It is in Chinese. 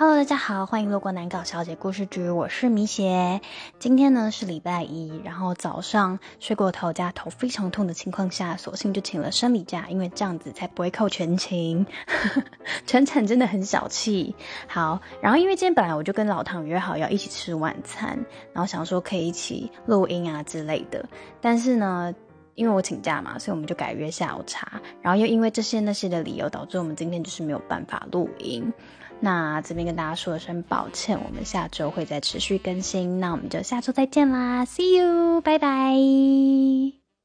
Hello，大家好，欢迎路过南港小姐故事局，我是米雪。今天呢是礼拜一，然后早上睡过头加头非常痛的情况下，索性就请了生理假，因为这样子才不会扣全勤。全产真的很小气。好，然后因为今天本来我就跟老唐约好要一起吃晚餐，然后想说可以一起录音啊之类的，但是呢，因为我请假嘛，所以我们就改约下午茶。然后又因为这些那些的理由，导致我们今天就是没有办法录音。那这边跟大家说声抱歉，我们下周会再持续更新，那我们就下周再见啦，See you，拜拜。